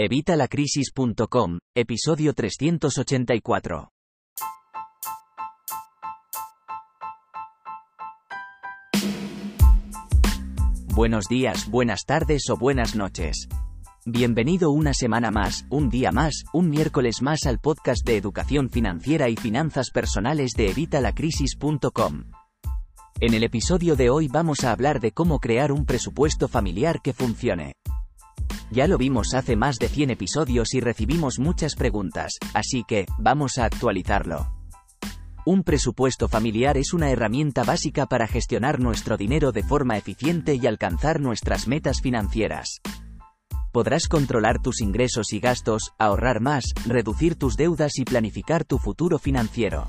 Evitalacrisis.com, episodio 384. Buenos días, buenas tardes o buenas noches. Bienvenido una semana más, un día más, un miércoles más al podcast de educación financiera y finanzas personales de Evitalacrisis.com. En el episodio de hoy vamos a hablar de cómo crear un presupuesto familiar que funcione. Ya lo vimos hace más de 100 episodios y recibimos muchas preguntas, así que, vamos a actualizarlo. Un presupuesto familiar es una herramienta básica para gestionar nuestro dinero de forma eficiente y alcanzar nuestras metas financieras. Podrás controlar tus ingresos y gastos, ahorrar más, reducir tus deudas y planificar tu futuro financiero.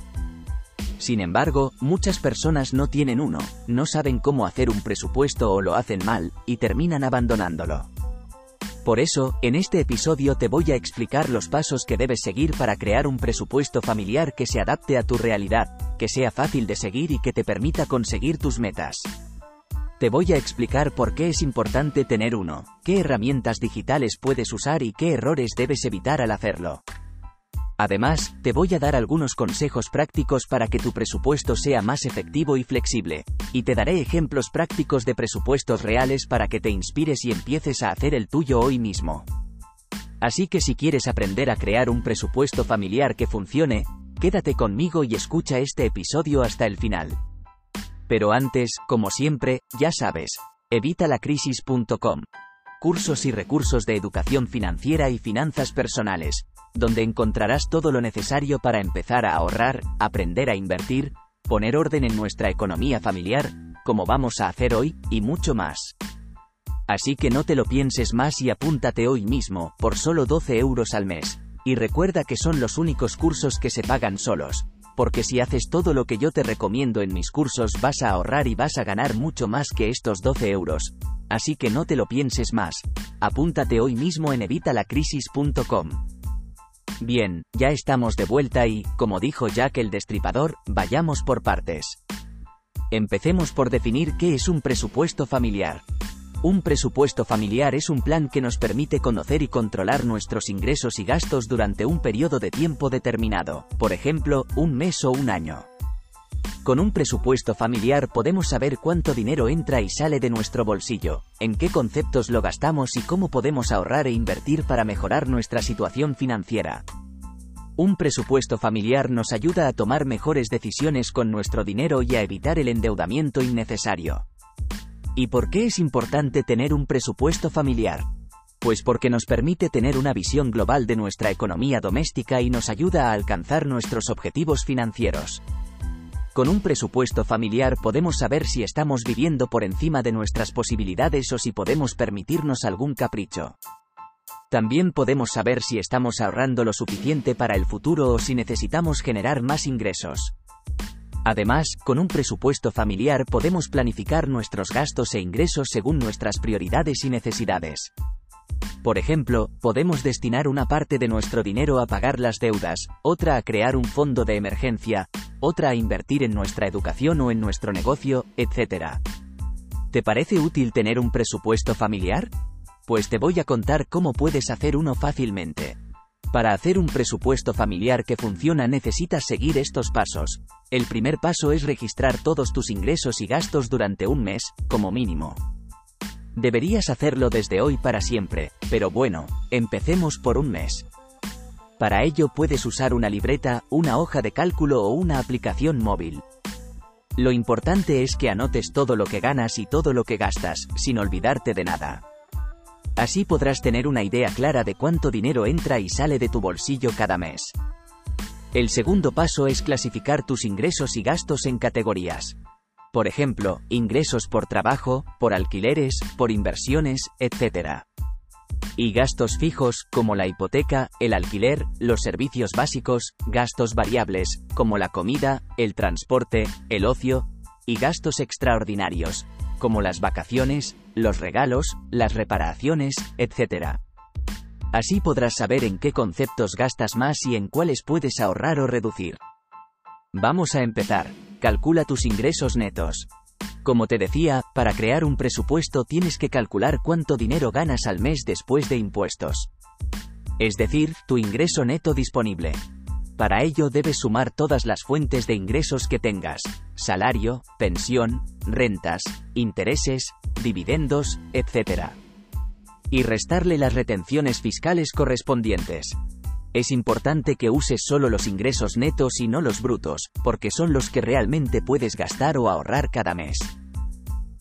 Sin embargo, muchas personas no tienen uno, no saben cómo hacer un presupuesto o lo hacen mal, y terminan abandonándolo. Por eso, en este episodio te voy a explicar los pasos que debes seguir para crear un presupuesto familiar que se adapte a tu realidad, que sea fácil de seguir y que te permita conseguir tus metas. Te voy a explicar por qué es importante tener uno, qué herramientas digitales puedes usar y qué errores debes evitar al hacerlo. Además, te voy a dar algunos consejos prácticos para que tu presupuesto sea más efectivo y flexible, y te daré ejemplos prácticos de presupuestos reales para que te inspires y empieces a hacer el tuyo hoy mismo. Así que si quieres aprender a crear un presupuesto familiar que funcione, quédate conmigo y escucha este episodio hasta el final. Pero antes, como siempre, ya sabes, evitalacrisis.com. Cursos y recursos de educación financiera y finanzas personales donde encontrarás todo lo necesario para empezar a ahorrar, aprender a invertir, poner orden en nuestra economía familiar, como vamos a hacer hoy, y mucho más. Así que no te lo pienses más y apúntate hoy mismo, por solo 12 euros al mes. Y recuerda que son los únicos cursos que se pagan solos, porque si haces todo lo que yo te recomiendo en mis cursos vas a ahorrar y vas a ganar mucho más que estos 12 euros. Así que no te lo pienses más. Apúntate hoy mismo en evitalacrisis.com. Bien, ya estamos de vuelta y, como dijo Jack el Destripador, vayamos por partes. Empecemos por definir qué es un presupuesto familiar. Un presupuesto familiar es un plan que nos permite conocer y controlar nuestros ingresos y gastos durante un periodo de tiempo determinado, por ejemplo, un mes o un año. Con un presupuesto familiar podemos saber cuánto dinero entra y sale de nuestro bolsillo, en qué conceptos lo gastamos y cómo podemos ahorrar e invertir para mejorar nuestra situación financiera. Un presupuesto familiar nos ayuda a tomar mejores decisiones con nuestro dinero y a evitar el endeudamiento innecesario. ¿Y por qué es importante tener un presupuesto familiar? Pues porque nos permite tener una visión global de nuestra economía doméstica y nos ayuda a alcanzar nuestros objetivos financieros. Con un presupuesto familiar podemos saber si estamos viviendo por encima de nuestras posibilidades o si podemos permitirnos algún capricho. También podemos saber si estamos ahorrando lo suficiente para el futuro o si necesitamos generar más ingresos. Además, con un presupuesto familiar podemos planificar nuestros gastos e ingresos según nuestras prioridades y necesidades. Por ejemplo, podemos destinar una parte de nuestro dinero a pagar las deudas, otra a crear un fondo de emergencia, otra a invertir en nuestra educación o en nuestro negocio, etc. ¿Te parece útil tener un presupuesto familiar? Pues te voy a contar cómo puedes hacer uno fácilmente. Para hacer un presupuesto familiar que funciona necesitas seguir estos pasos. El primer paso es registrar todos tus ingresos y gastos durante un mes, como mínimo. Deberías hacerlo desde hoy para siempre, pero bueno, empecemos por un mes. Para ello puedes usar una libreta, una hoja de cálculo o una aplicación móvil. Lo importante es que anotes todo lo que ganas y todo lo que gastas, sin olvidarte de nada. Así podrás tener una idea clara de cuánto dinero entra y sale de tu bolsillo cada mes. El segundo paso es clasificar tus ingresos y gastos en categorías. Por ejemplo, ingresos por trabajo, por alquileres, por inversiones, etc y gastos fijos, como la hipoteca, el alquiler, los servicios básicos, gastos variables, como la comida, el transporte, el ocio, y gastos extraordinarios, como las vacaciones, los regalos, las reparaciones, etc. Así podrás saber en qué conceptos gastas más y en cuáles puedes ahorrar o reducir. Vamos a empezar. Calcula tus ingresos netos. Como te decía, para crear un presupuesto tienes que calcular cuánto dinero ganas al mes después de impuestos. es decir, tu ingreso neto disponible. Para ello debes sumar todas las fuentes de ingresos que tengas, salario, pensión, rentas, intereses, dividendos, etc. Y restarle las retenciones fiscales correspondientes. Es importante que uses solo los ingresos netos y no los brutos, porque son los que realmente puedes gastar o ahorrar cada mes.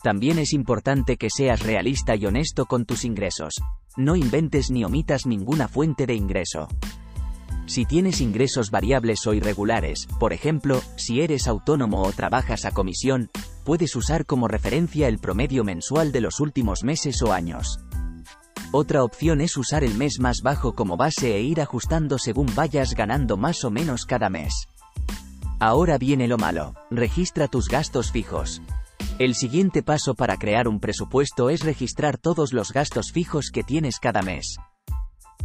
También es importante que seas realista y honesto con tus ingresos. No inventes ni omitas ninguna fuente de ingreso. Si tienes ingresos variables o irregulares, por ejemplo, si eres autónomo o trabajas a comisión, puedes usar como referencia el promedio mensual de los últimos meses o años. Otra opción es usar el mes más bajo como base e ir ajustando según vayas ganando más o menos cada mes. Ahora viene lo malo, registra tus gastos fijos. El siguiente paso para crear un presupuesto es registrar todos los gastos fijos que tienes cada mes.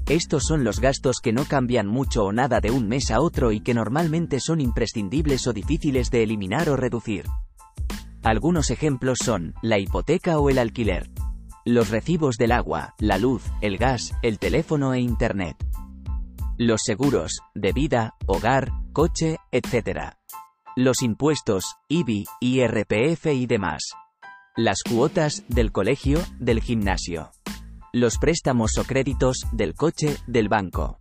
Estos son los gastos que no cambian mucho o nada de un mes a otro y que normalmente son imprescindibles o difíciles de eliminar o reducir. Algunos ejemplos son, la hipoteca o el alquiler. Los recibos del agua, la luz, el gas, el teléfono e internet. Los seguros, de vida, hogar, coche, etc los impuestos, IBI, IRPF y demás. Las cuotas, del colegio, del gimnasio. Los préstamos o créditos, del coche, del banco.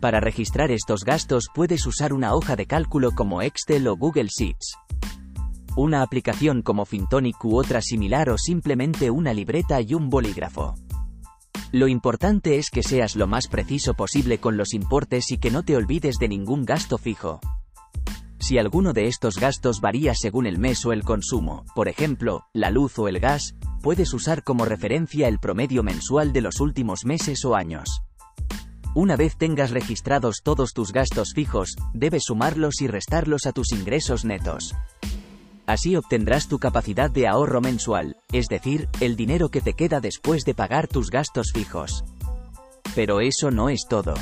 Para registrar estos gastos puedes usar una hoja de cálculo como Excel o Google Sheets. Una aplicación como Fintonic u otra similar o simplemente una libreta y un bolígrafo. Lo importante es que seas lo más preciso posible con los importes y que no te olvides de ningún gasto fijo. Si alguno de estos gastos varía según el mes o el consumo, por ejemplo, la luz o el gas, puedes usar como referencia el promedio mensual de los últimos meses o años. Una vez tengas registrados todos tus gastos fijos, debes sumarlos y restarlos a tus ingresos netos. Así obtendrás tu capacidad de ahorro mensual, es decir, el dinero que te queda después de pagar tus gastos fijos. Pero eso no es todo.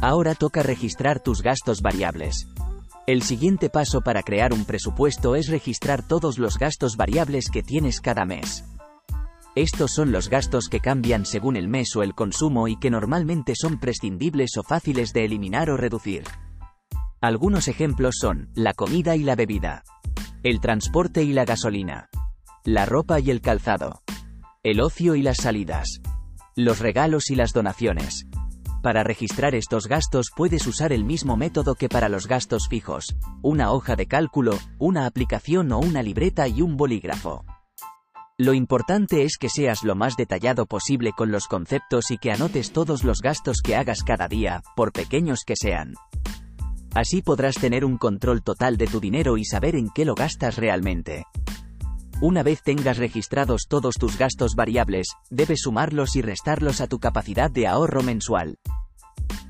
Ahora toca registrar tus gastos variables. El siguiente paso para crear un presupuesto es registrar todos los gastos variables que tienes cada mes. Estos son los gastos que cambian según el mes o el consumo y que normalmente son prescindibles o fáciles de eliminar o reducir. Algunos ejemplos son, la comida y la bebida, el transporte y la gasolina, la ropa y el calzado, el ocio y las salidas, los regalos y las donaciones, para registrar estos gastos puedes usar el mismo método que para los gastos fijos, una hoja de cálculo, una aplicación o una libreta y un bolígrafo. Lo importante es que seas lo más detallado posible con los conceptos y que anotes todos los gastos que hagas cada día, por pequeños que sean. Así podrás tener un control total de tu dinero y saber en qué lo gastas realmente. Una vez tengas registrados todos tus gastos variables, debes sumarlos y restarlos a tu capacidad de ahorro mensual.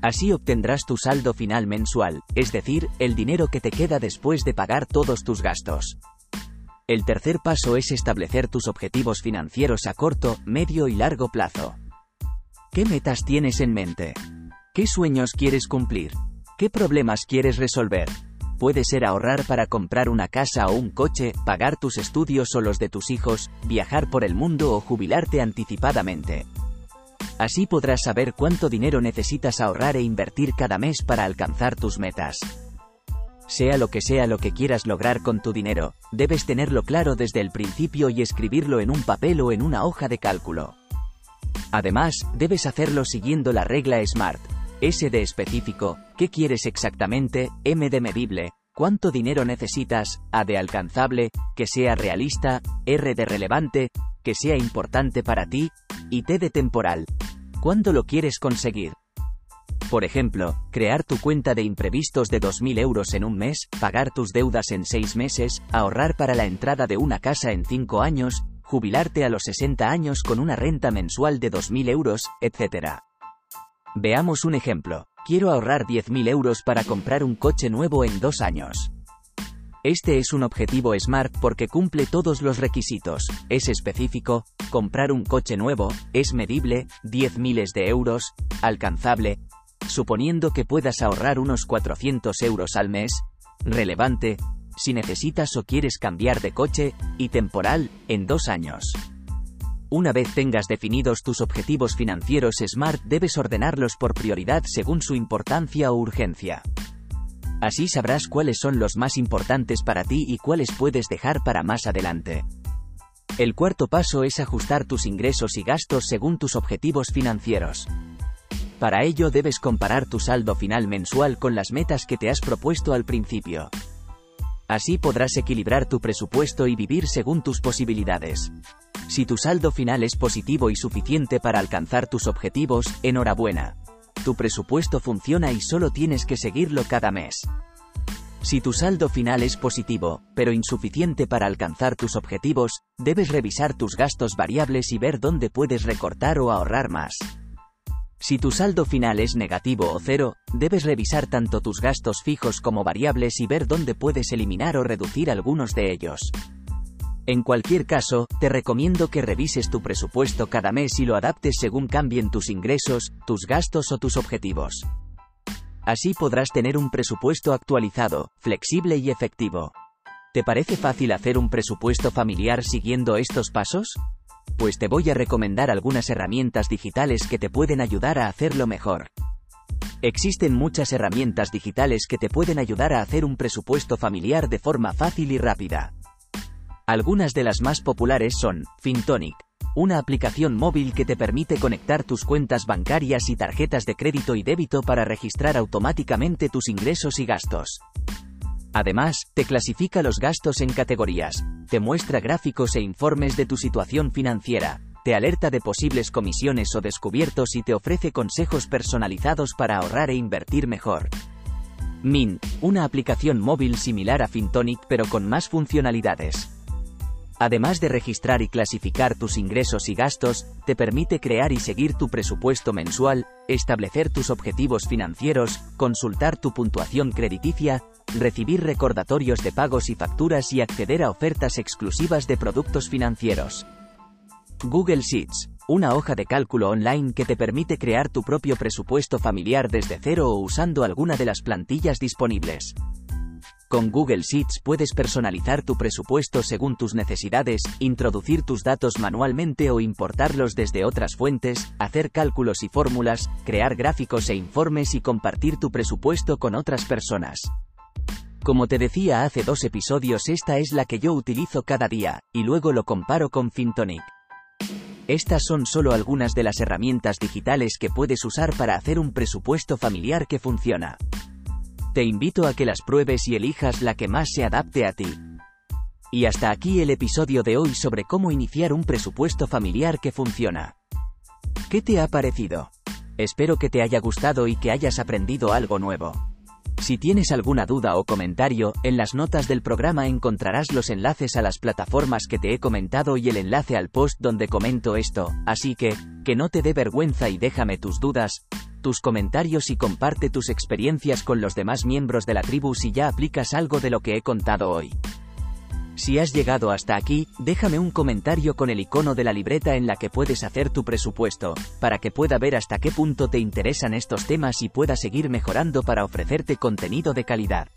Así obtendrás tu saldo final mensual, es decir, el dinero que te queda después de pagar todos tus gastos. El tercer paso es establecer tus objetivos financieros a corto, medio y largo plazo. ¿Qué metas tienes en mente? ¿Qué sueños quieres cumplir? ¿Qué problemas quieres resolver? Puede ser ahorrar para comprar una casa o un coche, pagar tus estudios o los de tus hijos, viajar por el mundo o jubilarte anticipadamente. Así podrás saber cuánto dinero necesitas ahorrar e invertir cada mes para alcanzar tus metas. Sea lo que sea lo que quieras lograr con tu dinero, debes tenerlo claro desde el principio y escribirlo en un papel o en una hoja de cálculo. Además, debes hacerlo siguiendo la regla SMART, S de específico, ¿qué quieres exactamente? M de medible, ¿cuánto dinero necesitas? A de alcanzable, que sea realista, R de relevante, que sea importante para ti, y T de temporal. ¿Cuándo lo quieres conseguir? Por ejemplo, crear tu cuenta de imprevistos de 2.000 euros en un mes, pagar tus deudas en 6 meses, ahorrar para la entrada de una casa en 5 años, jubilarte a los 60 años con una renta mensual de 2.000 euros, etc. Veamos un ejemplo. Quiero ahorrar 10.000 euros para comprar un coche nuevo en dos años. Este es un objetivo SMART porque cumple todos los requisitos, es específico, comprar un coche nuevo, es medible, 10 miles de euros, alcanzable, suponiendo que puedas ahorrar unos 400 euros al mes, relevante, si necesitas o quieres cambiar de coche, y temporal, en dos años. Una vez tengas definidos tus objetivos financieros SMART debes ordenarlos por prioridad según su importancia o urgencia. Así sabrás cuáles son los más importantes para ti y cuáles puedes dejar para más adelante. El cuarto paso es ajustar tus ingresos y gastos según tus objetivos financieros. Para ello debes comparar tu saldo final mensual con las metas que te has propuesto al principio. Así podrás equilibrar tu presupuesto y vivir según tus posibilidades. Si tu saldo final es positivo y suficiente para alcanzar tus objetivos, enhorabuena. Tu presupuesto funciona y solo tienes que seguirlo cada mes. Si tu saldo final es positivo, pero insuficiente para alcanzar tus objetivos, debes revisar tus gastos variables y ver dónde puedes recortar o ahorrar más. Si tu saldo final es negativo o cero, debes revisar tanto tus gastos fijos como variables y ver dónde puedes eliminar o reducir algunos de ellos. En cualquier caso, te recomiendo que revises tu presupuesto cada mes y lo adaptes según cambien tus ingresos, tus gastos o tus objetivos. Así podrás tener un presupuesto actualizado, flexible y efectivo. ¿Te parece fácil hacer un presupuesto familiar siguiendo estos pasos? Pues te voy a recomendar algunas herramientas digitales que te pueden ayudar a hacerlo mejor. Existen muchas herramientas digitales que te pueden ayudar a hacer un presupuesto familiar de forma fácil y rápida. Algunas de las más populares son Fintonic, una aplicación móvil que te permite conectar tus cuentas bancarias y tarjetas de crédito y débito para registrar automáticamente tus ingresos y gastos. Además, te clasifica los gastos en categorías, te muestra gráficos e informes de tu situación financiera, te alerta de posibles comisiones o descubiertos y te ofrece consejos personalizados para ahorrar e invertir mejor. Mint, una aplicación móvil similar a Fintonic pero con más funcionalidades. Además de registrar y clasificar tus ingresos y gastos, te permite crear y seguir tu presupuesto mensual, establecer tus objetivos financieros, consultar tu puntuación crediticia, recibir recordatorios de pagos y facturas y acceder a ofertas exclusivas de productos financieros. Google Sheets, una hoja de cálculo online que te permite crear tu propio presupuesto familiar desde cero o usando alguna de las plantillas disponibles. Con Google Sheets puedes personalizar tu presupuesto según tus necesidades, introducir tus datos manualmente o importarlos desde otras fuentes, hacer cálculos y fórmulas, crear gráficos e informes y compartir tu presupuesto con otras personas. Como te decía hace dos episodios, esta es la que yo utilizo cada día, y luego lo comparo con Fintonic. Estas son solo algunas de las herramientas digitales que puedes usar para hacer un presupuesto familiar que funciona. Te invito a que las pruebes y elijas la que más se adapte a ti. Y hasta aquí el episodio de hoy sobre cómo iniciar un presupuesto familiar que funciona. ¿Qué te ha parecido? Espero que te haya gustado y que hayas aprendido algo nuevo. Si tienes alguna duda o comentario, en las notas del programa encontrarás los enlaces a las plataformas que te he comentado y el enlace al post donde comento esto, así que, que no te dé vergüenza y déjame tus dudas, tus comentarios y comparte tus experiencias con los demás miembros de la tribu si ya aplicas algo de lo que he contado hoy. Si has llegado hasta aquí, déjame un comentario con el icono de la libreta en la que puedes hacer tu presupuesto, para que pueda ver hasta qué punto te interesan estos temas y pueda seguir mejorando para ofrecerte contenido de calidad.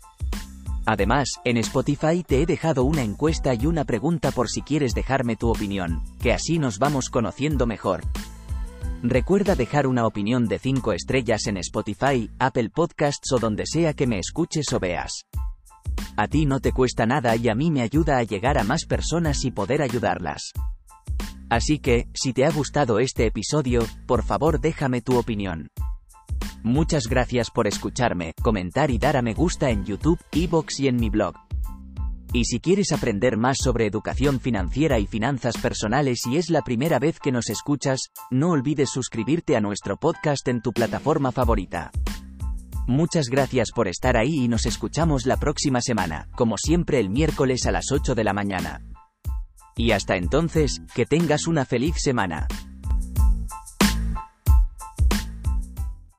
Además, en Spotify te he dejado una encuesta y una pregunta por si quieres dejarme tu opinión, que así nos vamos conociendo mejor. Recuerda dejar una opinión de 5 estrellas en Spotify, Apple Podcasts o donde sea que me escuches o veas. A ti no te cuesta nada y a mí me ayuda a llegar a más personas y poder ayudarlas. Así que, si te ha gustado este episodio, por favor déjame tu opinión. Muchas gracias por escucharme, comentar y dar a me gusta en YouTube, Evox y en mi blog. Y si quieres aprender más sobre educación financiera y finanzas personales y es la primera vez que nos escuchas, no olvides suscribirte a nuestro podcast en tu plataforma favorita. Muchas gracias por estar ahí y nos escuchamos la próxima semana, como siempre el miércoles a las 8 de la mañana. Y hasta entonces, que tengas una feliz semana.